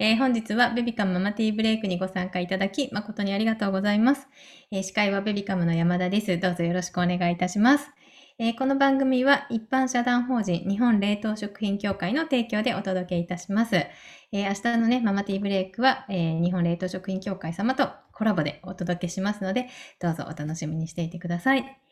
えー本日はベビカムママティーブレイクにご参加いただき、誠にありがとうございます。えー司会はベビカムの山田です。どうぞよろしくお願いいたします。えーこの番組は一般社団法人日本冷凍食品協会の提供でお届けいたします。えー明日のね、ママティーブレイクは、えー日本冷凍食品協会様とコラボでお届けしますので、どうぞお楽しみにしていてください。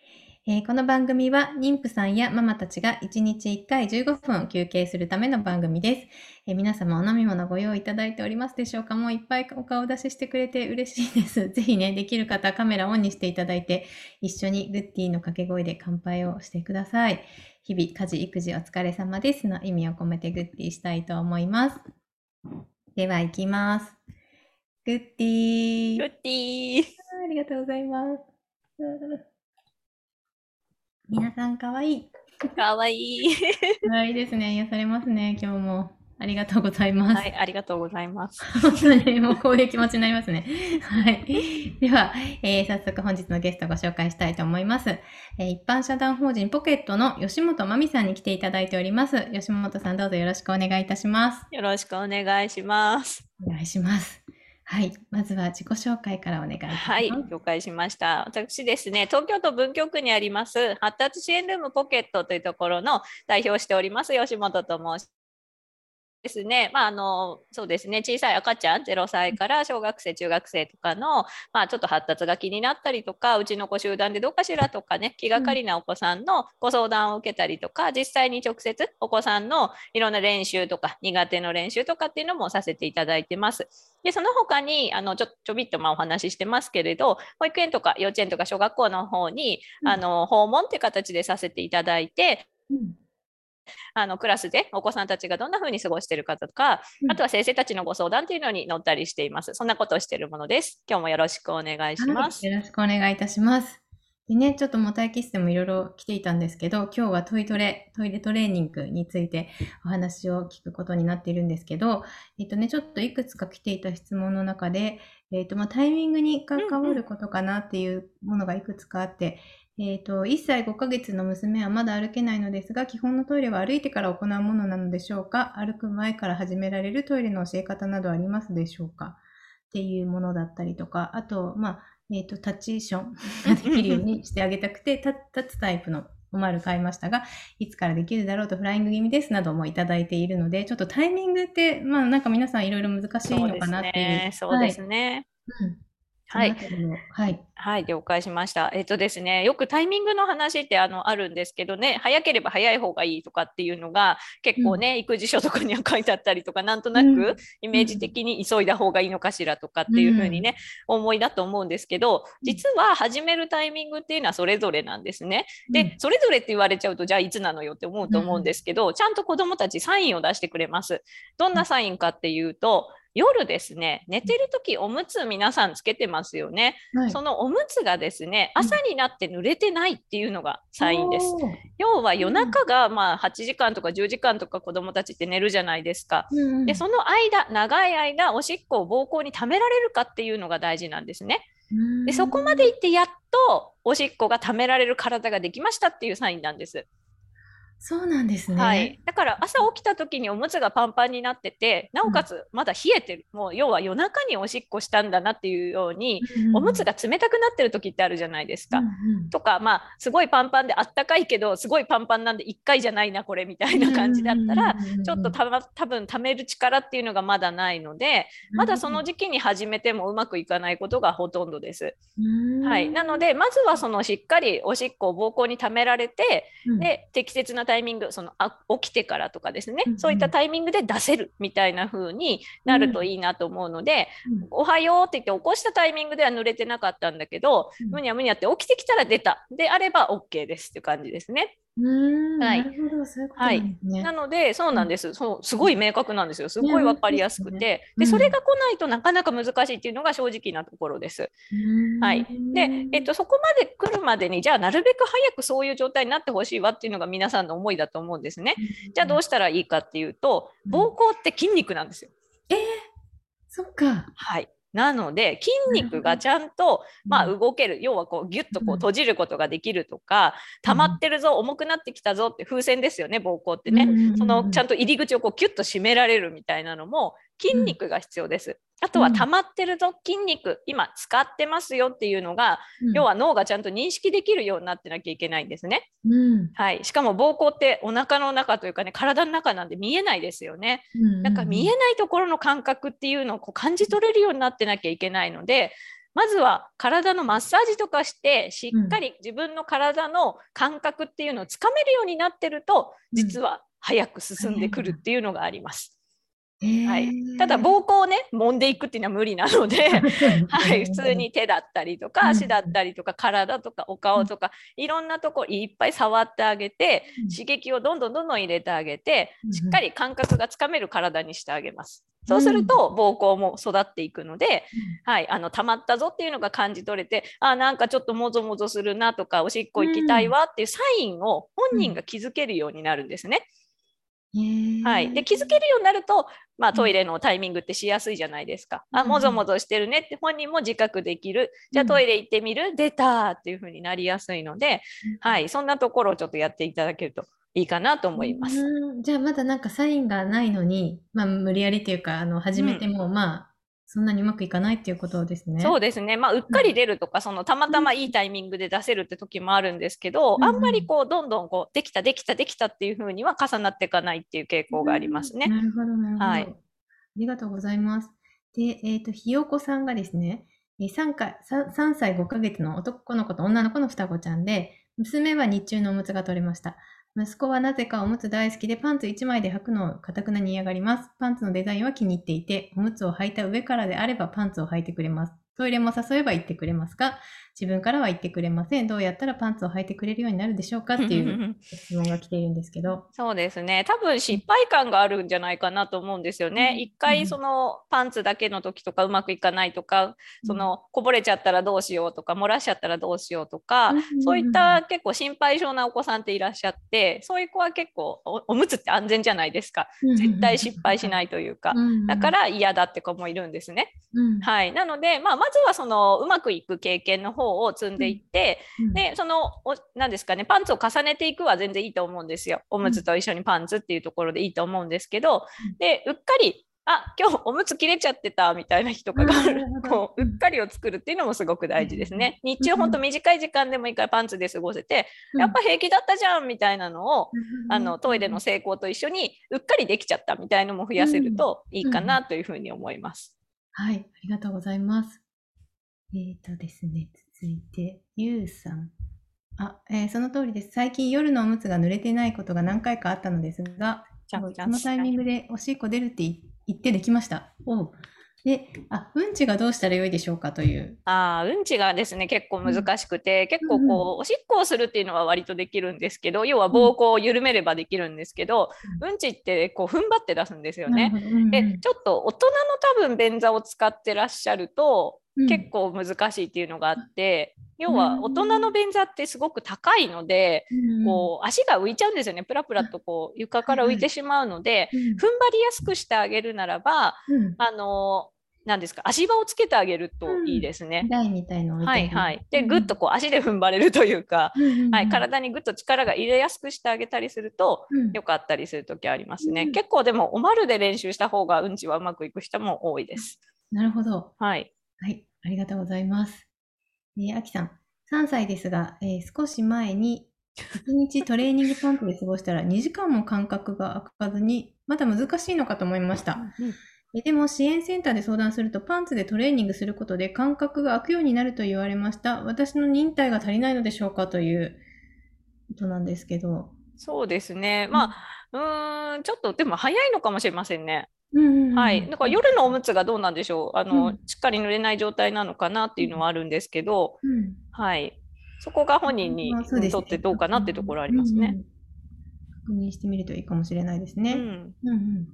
えーこの番組は妊婦さんやママたちが1日1回15分休憩するための番組です。えー皆様お飲み物ご用意いただいておりますでしょうか？もういっぱいお顔出ししてくれて嬉しいです。ぜひね、できる方カメラオンにしていただいて、一緒にグッディの掛け声で乾杯をしてください。日々家事育児お疲れ様ですの意味を込めてグッディしたいと思います。では行きます。グッディグッディー。ありがとうございます。皆さんかわいい。かわいい。かわいいですね。癒されますね、今日も。ありがとうございます。はい、ありがとうございます。本当にもうこういう気持ちになりますね。はい。では、えー早速本日のゲストをご紹介したいと思います。えー一般社団法人ポケットの吉本真美さんに来ていただいております。吉本さんどうぞよろしくお願いいたします。よろしくお願いします。お願いします。はい。まずは自己紹介からお願いします。はい、了解しました。私ですね、東京都文京区にあります発達支援ルームポケットというところの代表しております吉本と申しですね、まあ、あのそうですね。小さい赤ちゃん0歳から小学生中学生とかの、まあ、ちょっと発達が気になったりとかうちの子集団でどうかしらとかね気がかりなお子さんのご相談を受けたりとか、実際に直接お子さんのいろんな練習とか苦手の練習とかっていうのもさせていただいてます。でその他にあのちょちょびっとまあお話ししてますけれど保育園とか幼稚園とか小学校の方に、うん。あの訪問っていう形でさせていただいてうんあのクラスでお子さんたちがどんな風に過ごしているかとか、うんあとは先生たちのご相談っていうのに乗ったりしています。そんなことをしているものです。今日もよろしくお願いします。はい、よろしくお願いいたします。でね、ちょっともたいき室でもいろいろ来ていたんですけど、今日はトイトレ、トイレトレーニングについてお話を聞くことになっているんですけど、えっとね、ちょっといくつか来ていた質問の中で、えっと、まあ、タイミングに関わることかなっていうものがいくつかあって、えっと、1歳5ヶ月の娘はまだ歩けないのですが、基本のトイレは歩いてから行うものなのでしょうか？歩く前から始められるトイレの教え方などありますでしょうか？っていうものだったりとか、あと、まあ、えっ、と、タッチションが できるようにしてあげたくて、立立つタイプのおまる買いましたが、いつからできるだろうとフライング気味ですなどもいただいているので、ちょっとタイミングって、まあなんか皆さんいろいろ難しいのかなっていう。ね。そうですね。はい。うんはい。はい。はい、了解しました。えっとですね、よくタイミングの話ってあのあるんですけどね、早ければ早い方がいいとかっていうのが結構ね、育児書とかには書いてあったりとか、なんとなうん。くイメージ的に急いだ方がいいのかしらとかっていうふうにね、思いだと思うんですけど、実は始めるタイミングっていうのはそれぞれなんですね。で、それぞれって言われちゃうと、じゃあいつなのよって思うと思うんですけど、ちゃんと子どもたちサインを出してくれます。どんなサインかっていうと、夜ですね、寝てる時おむつ皆さんつけてますよね。うん、はいそのおむつがですね、うん朝になって濡れてないっていうのがサインです。おー要は夜中がまあ8時間とか10時間とか子どもたちって寝るじゃないですか。うんうんで、その間、長い間、おしっこを膀胱に溜められるかっていうのが大事なんですね。で、そこまでいってやっとおしっこが溜められる体ができましたっていうサインなんです。そうなんですね。はい、だから朝起きた時におむつがパンパンになっててなおかつまだ冷えてる、もう要は夜中におしっこしたんだなっていうように、うんうん。おむつが冷たくなってる時ってあるじゃないですか。うんうん。とかまあすごいパンパンであったかいけどすごいパンパンなんで1回じゃないなこれみたいな感じだったら、うんうんうんうんちょっとたま多分貯める力っていうのがまだないのでまだその時期に始めてもうまくいかないことがほとんどです。うん。はい、なのでまずはそのしっかりおしっこを膀胱に溜められてうん。で適切なタイミングそのあ起きてからとかですね、うんうん。そういったタイミングで出せるみたいな風になるといいなと思うので、うん。おはようって言って起こしたタイミングでは濡れてなかったんだけど、うん。むにゃむにゃって起きてきたら出た。であれば OK ですっていう感じですね。うんはい。なるほど、そういうことなんですね。なのでそうなんです、そうすごい明確なんですよ。すごい分かりやすくて、でそれが来ないとなかなか難しいっていうのが正直なところです。うん。はい、で、えっと、そこまで来るまでにじゃあなるべく早くそういう状態になってほしいわっていうのが皆さんの思いだと思うんですね。じゃあどうしたらいいかっていうとうん。膀胱って筋肉なんですよ。そっか。はいなので筋肉がちゃんと、まあ、動ける。要はこうギュッとこう閉じることができるとか、溜まってるぞ重くなってきたぞって風船ですよね膀胱ってね、そのちゃんと入り口をこうキュッと締められるみたいなのも筋肉が必要です。あとは溜まってるぞ、筋肉、今使ってますよっていうのが、うん、要は脳がちゃんと認識できるようになってなきゃいけないんですね。うん、はい、しかも膀胱ってお腹の中というかね、体の中なんで見えないですよね。なんか見えないところの感覚っていうのをこう感じ取れるようになってなきゃいけないので、まずは体のマッサージとかしてしっかり自分の体の感覚っていうのをつかめるようになってると実は早く進んでくるっていうのがあります。はい、ただ膀胱をね揉んでいくっていうのは無理なので、はい、普通に手だったりとか足だったりとか体とかお顔とかいろんなとこいっぱい触ってあげて刺激をどんどんどんどん入れてあげてしっかり感覚がつかめる体にしてあげます。そうすると膀胱も育っていくので、はい、あの溜まったぞっていうのが感じ取れてあなんかちょっともぞもぞするなとかおしっこ行きたいわっていうサインを本人が気づけるようになるんですね。はい、で気づけるようになると、まあ、トイレのタイミングってしやすいじゃないですか。うん、あもぞもぞしてるねって本人も自覚できる。じゃあトイレ行ってみる、出たっていう風になりやすいので、はい、そんなところをちょっとやっていただけるといいかなと思います。じゃあまだなんかサインがないのに、まあ、無理やりっていうかあの始めても、まあそんなにうまくいかないっていうことですね。そうですね。まあ、うっかり出るとか、そのたまたまいいタイミングで出せるって時もあるんですけど、うん、あんまりこう、どんどんこう、できた、できた、できたっていうふうには重なっていかないっていう傾向がありますね。うん、なるほど、なるほど。はい。ありがとうございます。で、えっ、ー、と、ひよこさんがですね、3, 回 3, 3歳5ヶ月の男の子と女の子の双子ちゃんで、娘は日中のおむつが取れました。息子はなぜかおむつ大好きでパンツ1枚で履くのをかたくなに嫌がります。パンツのデザインは気に入っていて、おむつを履いた上からであればパンツを履いてくれます。トイレも誘えば行ってくれますが、自分からは言ってくれません。どうやったらパンツを履いてくれるようになるでしょうか？っていう質問が来ているんですけど。そうですね。多分失敗感があるんじゃないかなと思うんですよね。一、回そのパンツだけの時とかうまくいかないとか、そのこぼれちゃったらどうしようとか、漏らしちゃったらどうしようとか、そういった結構心配性なお子さんっていらっしゃって、そういう子は結構おむつって安全じゃないですか。絶対失敗しないというか。だから嫌だって子もいるんですね。はい。なので、まあ、まずはそのうまくいく経験の方を積んでいって、て、うん、でその何ですかねパンツを重ねていくは全然いいと思うんですよ。おむつと一緒にパンツっていうところでいいと思うんですけど、でうっかりあ今日おむつ切れちゃってたみたいな日とかがある、こううっかりを作るっていうのもすごく大事ですね。日中ほんと短い時間でもいいからパンツで過ごせて、やっぱ平気だったじゃんみたいなのを、あのトイレの成功と一緒にうっかりできちゃったみたいのも増やせるといいかなというふうに思います。はい、ありがとうございます。えっ、ー、とですね、続いて、ゆうさん。あ、えー、その通りです。最近夜のおむつが濡れてないことが何回かあったのですが、そのタイミングでおしっこ出るって言ってできました。おで、あ、うんちがどうしたらよいでしょうかという。あうんちがですね、結構難しくて、うん、結構こう、おしっこをするっていうのは割とできるんですけど、要は膀胱を緩めればできるんですけど、うん、うんちってこう、踏ん張って出すんですよね。で、ちょっと大人の多分便座を使ってらっしゃると、結構難しいっていうのがあって、要は大人の便座ってすごく高いので、こう足が浮いちゃうんですよね。プラプラとこう床から浮いてしまうので、踏ん張りやすくしてあげるならば、あの何ですか足場をつけてあげるといいですね。台みたいのはいはい。でぐっとこう足で踏ん張れるというか、はい、体にぐっと力が入れやすくしてあげたりすると、よかったりする時ありますね。結構でもおまるで練習した方がうんちはうまくいく人も多いです。なるほど。はい。はい、ありがとうございます。えー、あきさん、3歳ですが、えー、少し前に1日トレーニングパンプで過ごしたら2時間も間隔が空かずに、まだ難しいのかと思いました。うん、でも支援センターで相談するとパンツでトレーニングすることで間隔が空くようになると言われました。私の忍耐が足りないのでしょうかということなんですけど。そうですね。まあ、うん、ちょっとでも早いのかもしれませんね。はい、だから夜のおむつがどうなんでしょう？あの、うん、しっかり濡れない状態なのかなっていうのはあるんですけど、うん、はい、そこが本人にとってどうかなっていうところありますね。確認してみるといいかもしれないですね。うん。うん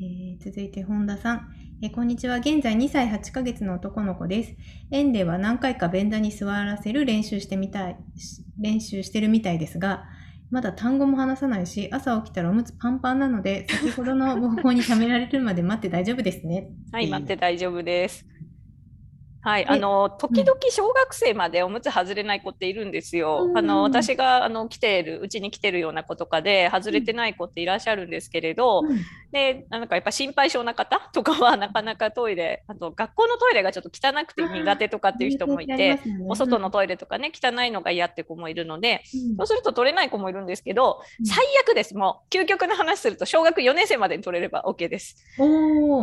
えー、続いて本田さん、えー、こんにちは。現在2歳8ヶ月の男の子です。園では何回か便座に座らせる練習してみたい、練習してるみたいですが、まだ単語も話さないし、朝起きたらおむつパンパンなので、先ほどの方法に貯められるまで待って大丈夫ですね。はい、待って大丈夫です。はい、えあの時々小学生までおむつ外れない子っているんですよ。うんあの私があの来ているうちに来てるような子とかで外れてない子っていらっしゃるんですけれど、うん。でなんかやっぱ心配性な方とかはなかなかトイレあと学校のトイレがちょっと汚くて苦手とかっていう人もいて、お外のトイレとかね汚いのが嫌って子もいるので、そうすると取れない子もいるんですけど、うん。最悪です。もう究極の話すると小学4年生までに取れれば OK です。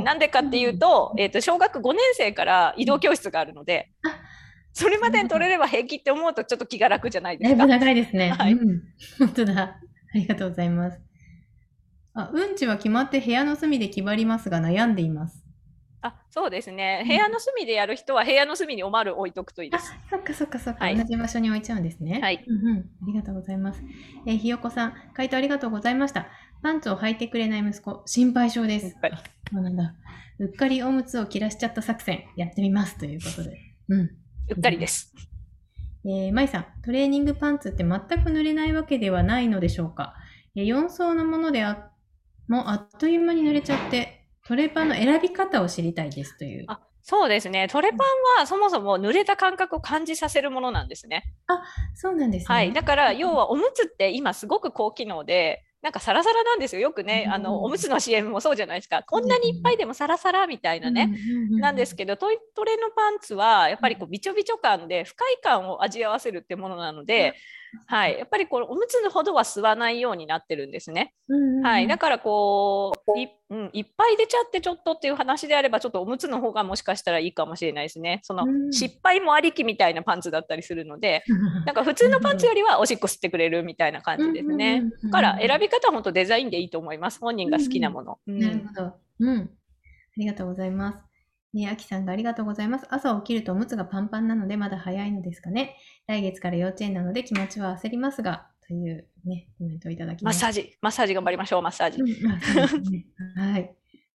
なんでかっていうと,、えー、と小学5年生から移動教室があるので、あそれまでに取れれば平気って思うとちょっと気が楽じゃないでだいぶすか。長いですね。はいうん。本当だ。ありがとうございます。あ、うんちは決まって部屋の隅で決まりますが悩んでいます。あそうですねうん部屋の隅でやる人は部屋の隅におまる置いとくといいであす。、そっかそっかそっか、はい同じ場所に置いちゃうんですね。はいうんうん。ありがとうございます。えーひよこさん、回答ありがとうございました。パンツを履いてくれない息子、心配性です。うなんだ。うっかりおむつを切らしちゃった作戦、やってみます。ということで。うん。うっかりです。えー、まいさん、トレーニングパンツって全く濡れないわけではないのでしょうか、えー、4層のものであもうあっという間に濡れちゃって、トレパンの選び方を知りたいですという。あそうですねトレパンはそもそも濡れた感覚を感じさせるものなんですね。そうなんですね。はい、だから要はおむつって今すごく高機能でなんかサラサラなんですよ。よくね、うんあのおむつの CM もそうじゃないですか。こんなにいっぱいでもサラサラみたいなね、なんですけけどトイトレのパンツはやっぱりこうびちょびちょ感で不快感を味わわせるってものなので、はい、やっぱりこのおむつのほどは吸わないようになってるんですね。はい、だからこうい,、うん、いっぱい出ちゃってちょっとっていう話であればちょっとおむつの方がもしかしたらいいかもしれないですね。そのうん失敗もありきみたいなパンツだったりするので、なんか普通のパンツよりはおしっこ吸ってくれるみたいな感じですね。だから選び方は本当デザインでいいと思います。本人が好きなもの。うんなるほど。うん。ありがとうございます。ね、あきさんがありがとうございます。朝起きるとおむつがパンパンなのでまだ早いのですかね。来月から幼稚園なので気持ちは焦りますが、というね、コメントをいただきましたマッサー。ジ、マッサージ頑張りましょう、マッサージ。ねはい。あ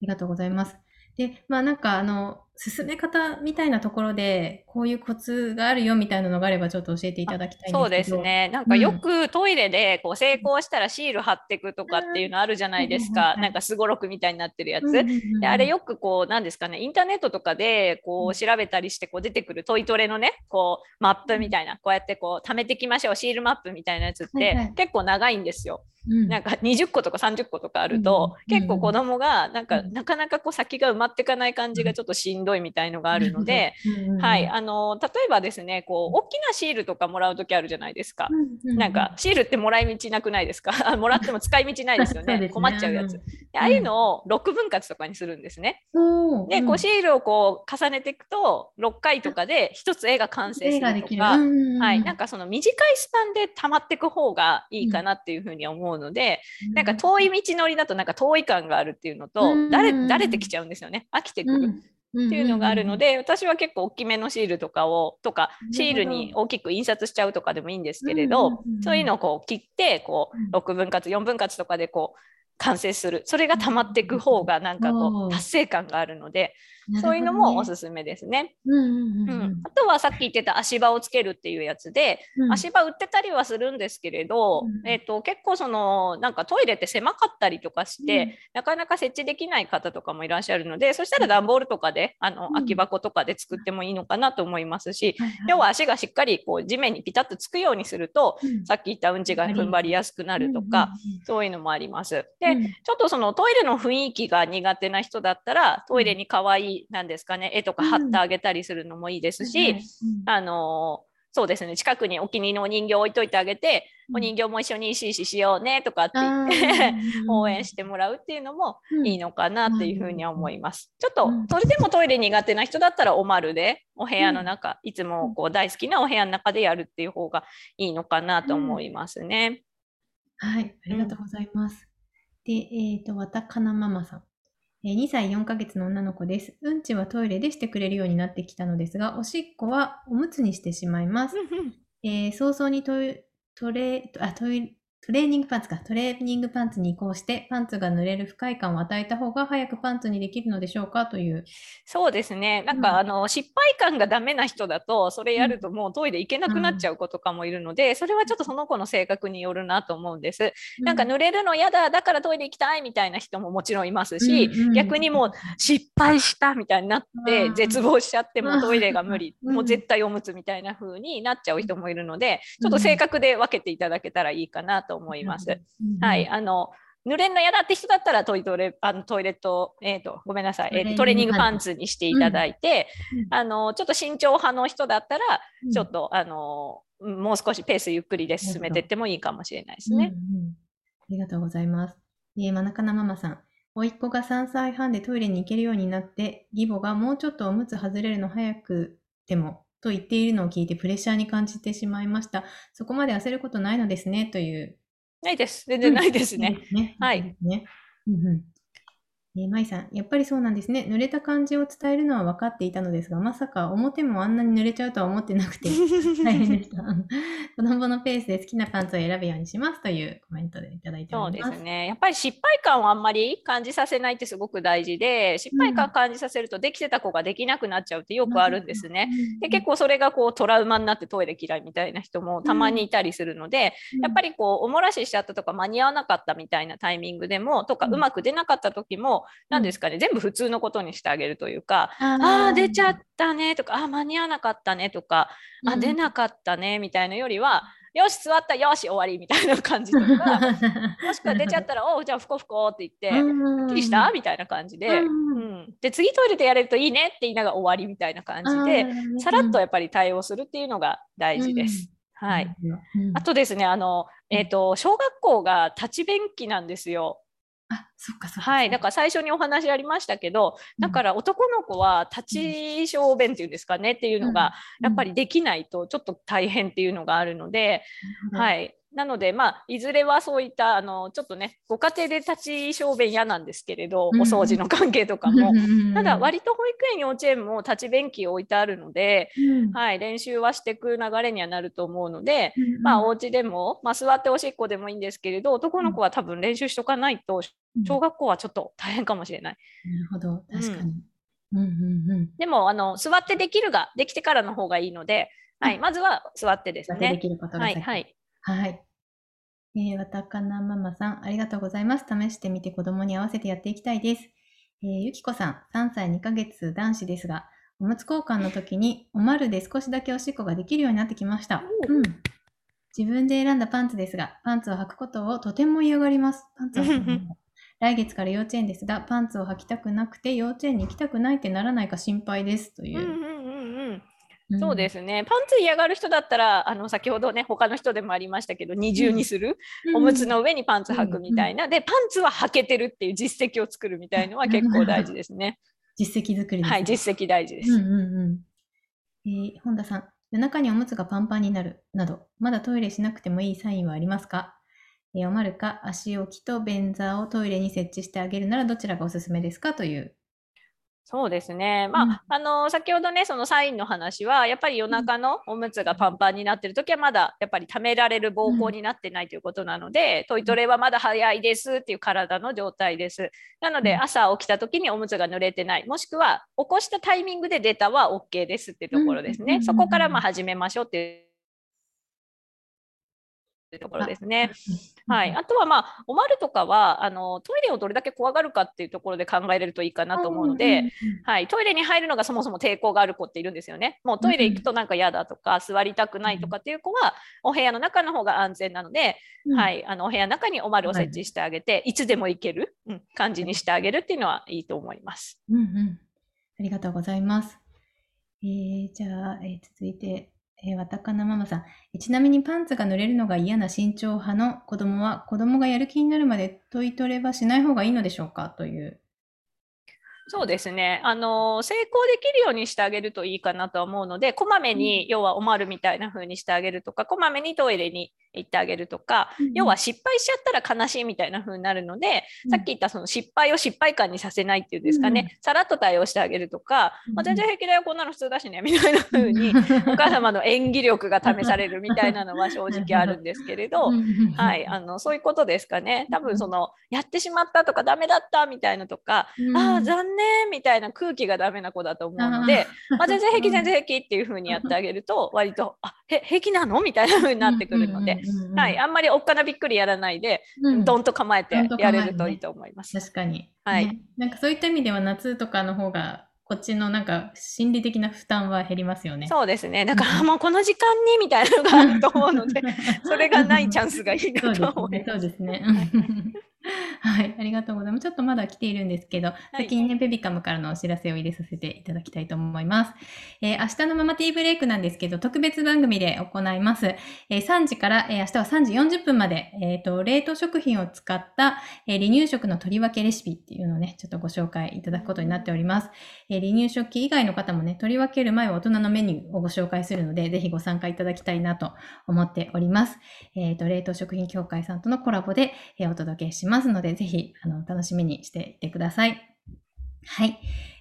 りがとうございます。で、まあなんかあの、進め方みたいなところで、こういうコツがあるよみたいなのがあればちょっと教えていただきたいんですけど。そうです。ね。なんかよくトイレでこう成功したらシール貼っていくとかっていうのあるじゃないですうんか。なんかすごろくみたいになってるやつ。うんうんうんであれよくこうなんですかねインターネットとかでこう調べたりしてこう出てくるトイトレのねこうマップみたいなこうやってこう貯めていきましょうシールマップみたいなやつって、結構長いんですよ。うんなんか20個とか30個とかあると、うん結構子供がなんか、うんなかなかこう先が埋まっていかない感じがちょっとしんどいみたいのがあるので、うんうんはい、あの例えばですねこう大きなシールとかもらう時あるじゃないですか。ううなんか、シールってもらい道なくないですか？もらっても使い道ないですよね ね。困っちゃうやつ。でああいうのを6分割とかにするんですね。そう。で、こうシールをこう重ねていくと6回とかで1つ絵が完成する。るとか、うん。うんうんはい、なんかその短いスパンで溜まっていく方がいいかなっていうふうには思うので、なんか遠い道のりだとなんか遠い感があるっていうのと、うん。だれだれてきちゃうんですよね。飽きてくる。っっていうのがあるの、で、私は結構大きめのシールとかをとかシールに大きく印刷しちゃうとかでもいいんですけれど、そういうのをこう切ってこうん。う6分割4分割とかでこう完成する。それが溜まっていく方がなんかこう。達成感があるのでね。そういうのもおすすめですね。あとはさっき言ってた足場をつけるっていうやつで、うん。足場売ってたりはするんですけれど、うん。えー、と結構そのなんかトイレって狭かったりとかして、うん。なかなか設置できない方とかもいらっしゃるのでそしたら段ボールとかであのうん。空き箱とかで作ってもいいのかなと思いますし、要は足がしっかりこう地面にピタッとつくようにするとうん。さっき言ったうんちが踏ん張りやすくなるとか、そういうのもあります。で、うん。ちょっとそのトイレの雰囲気が苦手な人だったらトイレに可愛いなんですかね絵とか貼ってあげたりするのもいいですし、あのーそうですね近くにお気に入りのお人形置いといてあげて、うん。お人形も一緒にシーシーしようねとかって言って、応援してもらうっていうのもいいのかなっていうふうには思います。ちょっとうん。それでもトイレ苦手な人だったらおまるでお部屋の中、いつもこう大好きなお部屋の中でやるっていう方がいいのかなと思いますね。はい、ありがとうございます。で、えっ、と、わたかなママさん。えー2歳4ヶ月の女の子です。うんちはトイレでしてくれるようになってきたのですが、おしっこはおむつにしてしまいます。えー早々にトイトレあトイトトレーニングパンツか。トレーニングパンツに移行して、パンツが濡れる不快感を与えた方が早くパンツにできるのでしょうかという。そうですね。なんうんか、あの失敗感がダメな人だと、それやるともうトイレ行けなくなっちゃう子とかもいるので、それはちょっとその子の性格によるなと思うんです。なんか濡れるの嫌だ、だからトイレ行きたいみたいな人ももちろんいますし、うんうん逆にもう失敗したみたいになってうん絶望しちゃってもうトイレが無理、うんもう絶対おむつみたいな風になっちゃう人もいるので、ちょっと性格で分けていただけたらいいかなと思います。うんはい、あの濡れるの嫌だって人だったらトイトレあのトイレット、えー、とごめんなさい、えーとトトレーニングパンツにしていただいて、うんあのちょっと慎重派の人だったら、うんちょっとあのもう少しペースゆっくりで進めていってもいいかもしれないですね。うんうんありがとうございます。えー、まなかなママさん。甥っ子が3歳半でトイレに行けるようになって、義母がもうちょっとおむつ外れるの早くてもと言っているのを聞いてプレッシャーに感じてしまいました。そこまで焦ることないのですね、という。ないです。全然ないですね。うん。ねはいね。うんうん。えー、まいさん、やっぱりそうなんですね。濡れた感じを伝えるのは分かっていたのですが、まさか表もあんなに濡れちゃうとは思ってなくて、大変でした。子供のペースで好きなパンツを選ぶようにしますというコメントでいただいておそうります。ですね。やっぱり失敗感をあんまり感じさせないってすごく大事で、失敗感感じさせるとできてた子ができなくなっちゃうってよくあるんですね。で結構それがこうトラウマになってトイレ嫌いみたいな人もたまにいたりするので、やっぱり、りこうおもらししちゃったとか間に合わなかったみたいなタイミングでもとかうんうまく出なかった時も何ですかね全部普通のことにしてあげるというかああー出ちゃったねとかあー間に合わなかったねとかあ出なかったねみたいなよりはよし座ったよし終わりみたいな感じとか もしくは出ちゃったらおうじゃあふこふこって言ってすっきりした？みたいな感じで、うん。うん、で次トイレでやれるといいねって言いながら終わりみたいな感じでさらっとやっぱり対応するっていうのが大事です。はい。。うん。あとですね、あの、えっ、と、小学校が立ち便器なんですよ。あ、そっかそっか。はい。だから最初にお話ありましたけど、だから男の子は立ち小便っていうんですかねっていうのが、やっぱりできないとちょっと大変っていうのがあるので、い。はい。なので、まあ、いずれはそういった、あの、ちょっとね、ご家庭で立ち小便嫌なんですけれど、おうん掃除の関係とかも。ただ、り、割と保育園、幼稚園も立ち便器置いてあるので、うんはい、練習はしていく流れにはなると思うので、うんまあ、お家でも、まあ、座っておしっこでもいいんですけれど、男の子は多分練習しとかないと、小学校はちょっと大変かもしれない。なるほど、確かに。うんうんうん。でも、あの座ってできるが、できてからの方がいいので、はい、まずは座ってです座ってでね。きることがはい、先はい。はい。えー、わたかなママさん、ありがとうございます。試してみて子供に合わせてやっていきたいです。えー、ゆきこさん、3歳2ヶ月男子ですが、おむつ交換の時におまるで少しだけおしっこができるようになってきました。おうん。自分で選んだパンツですが、パンツを履くことをとても嫌がります。パンツを履くの 来月から幼稚園ですが、パンツを履きたくなくて幼稚園に行きたくないってならないか心配です。という。うんうんうんうん。んそうですね。パンツ嫌がる人だったら、あの先ほどね、他の人でもありましたけど、二重にする、おむつの上にパンツ履くみたいな、で、パンツは履けてるっていう実績を作るみたいのは結構大事ですね。実績作りね。はい、実績大事です。うんうんうん。えー本田さん、夜中におむつがパンパンになるなど、まだトイレしなくてもいいサインはありますか、えーおまるか足置きと便座をトイレに設置してあげるならどちらがおすすめですか？という。そうですね。まあ、うんあの先ほどね、そのサインの話は、やっぱり夜中のおむつがパンパンになってるときは、まだやっぱり溜められる膀胱になってないということなので、トイトレはまだ早いですっていう体の状態です。なので、うん朝起きたときにおむつが濡れてない、もしくは起こしたタイミングで出たは OK ですっていうところですね。うんそこからまあ始めましょうっていうところですね。はい、あとは、まあ、おまるとかはあのトイレをどれだけ怖がるかっていうところで考えれるといいかなと思うので、はい、トイレに入るのがそもそも抵抗がある子っているんですよね。もうトイレ行くとなんか嫌だとか、座りたくないとかっていう子は、お部屋の中の方が安全なので、はい、あのお部屋の中におまるを設置してあげて、いつでも行ける、うん、感じにしてあげるっていうのはいいと思います。うんうん。ありがとうございます。えー、じゃあ、えー続いて、えー、わたかなママさん。えちなみにパンツが濡れるのが嫌な身長派の子供は、子供がやる気になるまでトイトレはしない方がいいのでしょうか？という。そうですね。あの成功できるようにしてあげるといいかなとは思うので、こまめに、要はおまるみたいな風にしてあげるとか、こまめにトイレに言ってあげるとか、うん要は失敗しちゃったら悲しいみたいな風になるので、さっき言ったその失敗を失敗感にさせないっていうんですかね、さらっと対応してあげるとか、まあ、全然平気だよこんなの普通だしねみたいな 風にお母様の演技力が試されるみたいなのは正直あるんですけれど、はい、あのそういうことですかね。多分そのやってしまったとかダメだったみたいなとか、うん。ああ残念みたいな空気がダメな子だと思うので、まあ、全然平気全然平気っていう風にやってあげると割とあへ平気なの？みたいな風になってくるので、はい、あんまりおっかなびっくりやらないで、うんどんと構えてやれるといいと思います。確かに。はいねなんかそういった意味では夏とかの方が、こっちのなんか心理的な負担は減りますよね。そうですね。だから、あもうこの時間にみたいなのがあると思うので、それがないチャンスがいいなと思います。そうですね。はい、ありがとうございます。ちょっとまだ来ているんですけど、い先にね、ベビカムからのお知らせを入れさせていただきたいと思います。えー明日のママティーブレイクなんですけど、特別番組で行います。えー3時から、えー明日は3時40分まで、えーと、冷凍食品を使った、えー離乳食の取り分けレシピっていうのをね、ちょっとご紹介いただくことになっております。えー離乳食器以外の方もね、取り分ける前は大人のメニューをご紹介するので、ぜひご参加いただきたいなと思っております。えっ、と、冷凍食品協会さんとのコラボで、えーお届けしますますので、ぜひ、あの、楽しみにしていてください。はい。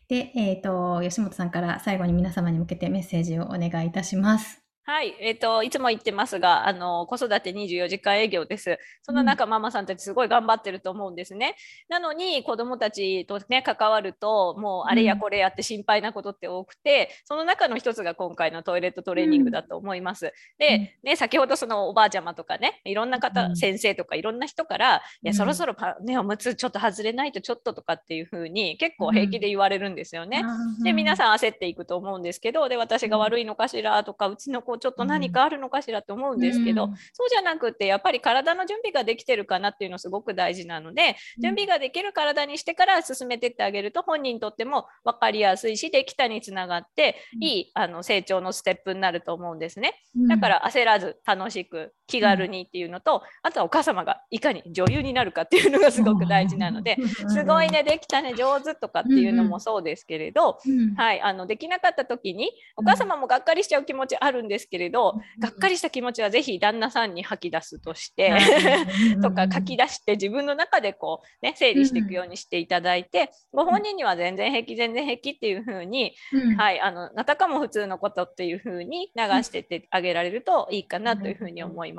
で、えっ、と、吉本さんから最後に皆様に向けてメッセージをお願いいたします。はい、えっ、と、いつも言ってますが、あの、子育て24時間営業です。その中、ママさんたちすごい頑張ってると思うんですね。なのに、子供たちとね、関わると、もうあれやこれやって心配なことって多くて、その中の一つが今回のトイレットトレーニングだと思います。で、ね、先ほどそのおばあちゃまとかね、いろんな方、うん。先生とかいろんな人から、いうや、ん。そろそろパね、おむつちょっと外れないとちょっととかっていう風に結構平気で言われるんですよね。で皆ん、さん焦っていくと思うんですけどで私が悪いのかしらとかうちの子ちょっと何かあるのかしらと思うんですけど、うん。そうじゃなくてやっぱり体の準備ができてるかなっていうのすごく大事なので準備ができる体にしてから進めてってあげると本人にとっても分かりやすいしできたにつながってうん。いいあの成長のステップになると思うんですね。うん。だから焦らず楽しく気軽にっていうのと、あとはお母様がいかに女優になるかっていうのがすごく大事なので、すごいね、できたね上手とかっていうのもそうですけれど、うん、はい、あのできなかった時にお母様もがっかりしちゃう気持ちあるんですけれど、がっかりした気持ちはぜひ旦那さんに吐き出すとして、とか書き出して自分の中でこうね整理していくようにしていただいて、ご本人には全然平気全然平気っていう風に、うん、はい、あのなたかも普通のことっていう風に流してってあげられるといいかなという風に思います。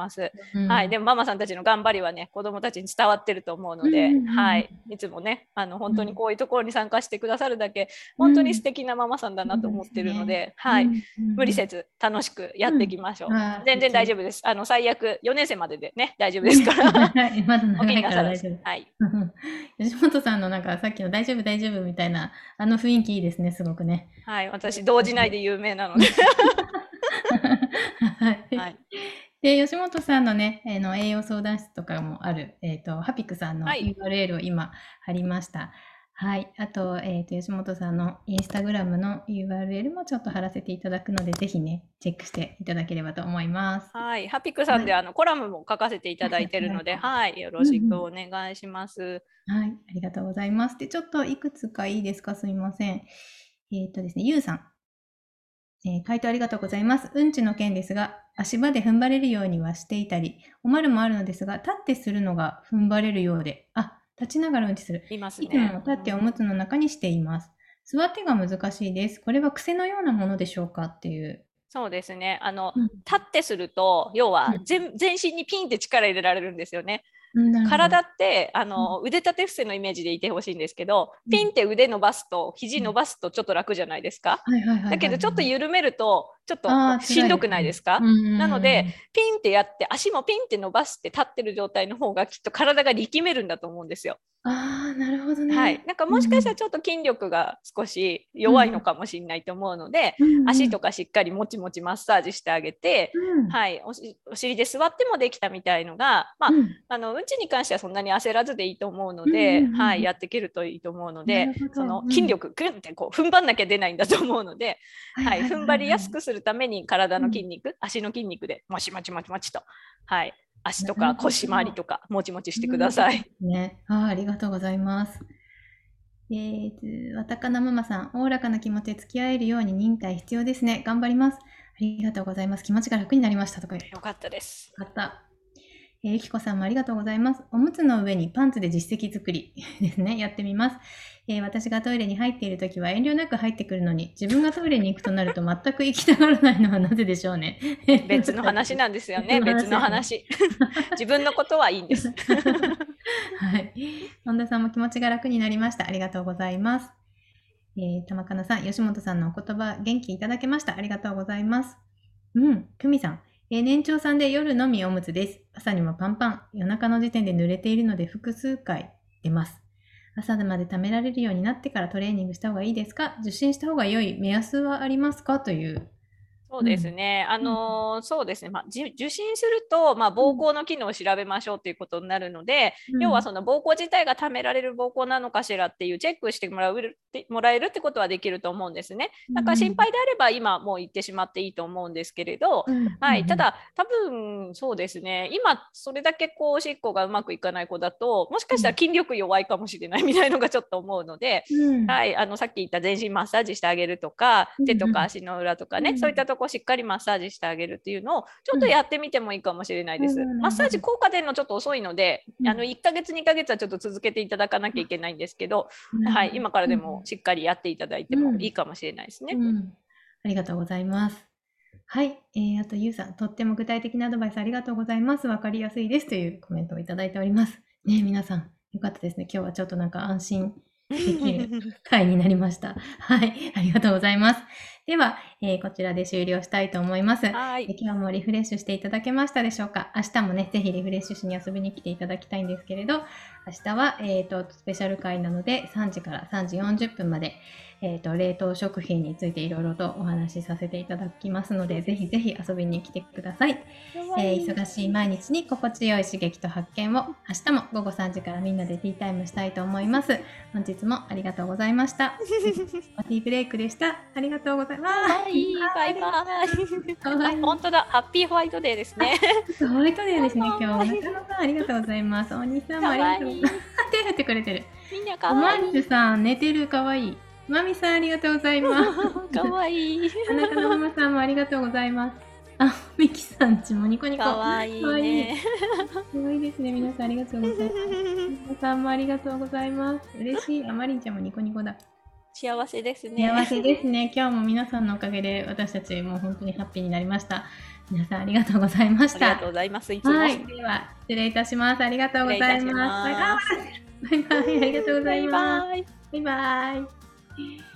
うんはい、でもママさんたちの頑張りはね子どもたちに伝わってると思うので、うんうんうんはい、いつもねあの本当にこういうところに参加してくださるだけ、本当に素敵なママさんだなと思ってるので、はい、無理せず楽しくやっていきましょう。全然大丈夫です。あの最悪4年生まででね大丈夫ですから。はいまだ長いから大丈夫。。ずはい。吉本さんのなんかさっきの大丈夫大丈夫みたいなあの雰囲気いいですね、すごくね。はい、私同時内で有名なので。は い はい。で、吉本さんのね、あの栄養相談室とかもある、えっ、と、ハピクさんのはい URL を今貼りました。はい。あと、えっ、と、吉本さんのインスタグラムの URL もちょっと貼らせていただくので、ぜひね、チェックしていただければと思います。はい、ハピクさんであのコラムも書かせていただいてるので、はい、よろしくお願いします。はい。ありがとうございます。で、ちょっといくつかいいですか？すみません。えっ、とですね、ゆうさん。えー回答ありがとうございます。うんちの件ですが、足場で踏ん張れるようにはしていたり、おまるもあるのですが、立ってするのが踏ん張れるようで、あ、立ちながらうんちする。いますいつもね。立っておむつの中にしています。座ってが難しいです。これは癖のようなものでしょうかっていう。そうですね。あの、うん立ってすると、要はうん全全身にピンって力入れられるんですよね。体ってあの、腕立て伏せのイメージでいてほしいんですけど、うん。ピンって腕伸ばすと肘伸ばすとちょっと楽じゃないですか？だけどちょっと緩めるとちょっとしんどくないですか、うん。うんうんなので、ピンってやって足もピンって伸ばして立ってる状態の方がきっと体が力めるんだと思うんですよ。ああ、なるほどね。はい、なんかもしかしたらちょっと筋力が少し弱いのかもしれないと思うので、足とか、かしっかりもちもちマッサージしてあげて、うん。はい、おしお尻で座ってもできたみたいのが、まあうん。あのうんちに関してはそんなに焦らずでいいと思うので、うんうんうんはい、やっていけるといいと思うのでそのうん筋力グンってこう踏ん張んなきゃ出ないんだと思うので、はい、踏ん張りやすくするために体の筋肉、足の筋肉でもちもちもちもちと、はい、足とか腰回りとかもちもちしてください。ね、あーありがとうございます。えーと、わたかなママさん、おおらかな気持ちで付き合えるように忍耐必要ですね。頑張ります。ありがとうございます。気持ちが楽になりましたとかよかったです。よかった。えーゆきこさんもありがとうございます。おむつの上にパンツで実績作り ですね。やってみます。えー私がトイレに入っているときは遠慮なく入ってくるのに、自分がトイレに行くとなると 全く行きたがらないのはなぜでしょうね。別の話なんですよね。別別の話の話。自分のことはいいんです。はい。本田さんも気持ちが楽になりました。ありがとうございます。えー、玉かなさん、吉本さんのお言葉、元気いただけました。ありがとうございます。うん、久美さん。え年長さんで夜のみおむつです。朝にもパンパン。夜中の時点で濡れているので複数回出ます。朝まで貯められるようになってからトレーニングした方がいいですか？受診した方が良い目安はありますか？という。そうですね。あのーそうですね。まあ、じ受診すると、まあ、膀胱の機能を調べましょうということになるので、要はその膀胱自体が貯められる膀胱なのかしらっていうチェックしてもらうってもらえるってことはできると思うんですね。だから心配であれば今もう行ってしまっていいと思うんですけれど、うん、はい、たうん、だ多分そうですね。今それだけこうおしっこがうまくいかない子だともしかしたら筋力弱いかもしれないみたいのがちょっと思うので、うん、はい、あのさっき言った全身マッサージしてあげるとかうん手とか足の裏とかね、うんそういったとこしっかりマッサージしてあげるっていうのをちょっとやってみてもいいかもしれないです。うんマッサージ効果出るのちょっと遅いので、うんあの1ヶ月2ヶ月はちょっと続けていただかなきゃいけないんですけど、うんはい、今からでもしっかりやっていただいてもいいかもしれないですね。うん、ありがとうございます。はい、えー、あとゆうさん、とっても具体的なアドバイスありがとうございます。わかりやすいですというコメントをいただいております。ね、皆さん、よかったですね。今日はちょっとなんか安心できる 回になりました。はい、ありがとうございます。では、えーこちらで終了したいと思います。はいえ今日もリフレッシュしていただけましたでしょうか？明日もね、ぜひリフレッシュしに遊びに来ていただきたいんですけれど、明日は、えー、とスペシャル回なので3時から3時40分まで、えー、と冷凍食品についていろいろとお話しさせていただきますので、ぜひぜひ遊びに来てください。えー忙しい毎日に心地よい刺激と発見を明日も午後3時からみんなでティータイムしたいと思います。本日もありがとうございました。ティーブレイクでした。ありがとうございます。はい、バイバイ。いい本当だ、ハッピーホワイトデーですね。ホワイトデーですね、今日。中野さん、ありがとうございます。大西さんもありがとういます。。手振ってくれてる。みんなおまかわいい。んじゅさん、寝てる、かわいい。まみさん、ありがとうございます。かわいい。田中のママさんもありがとうございます。あ、みきさんちもニコニコ。かわいいね。かわいいですね、皆さんありがとうございます。皆さんもありがとうございます。嬉しい。あまりんちゃんもニコニコだ。幸せですね。幸せですね。今日も皆さんのおかげで私たちも本当にハッピーになりました。皆さんありがとうございましたありがとう。ございます。いつも。はい、では失礼いたします。ありがとうございます。バイバイ。バイバイ。ありがとうございます。バイバイ。バイバイ。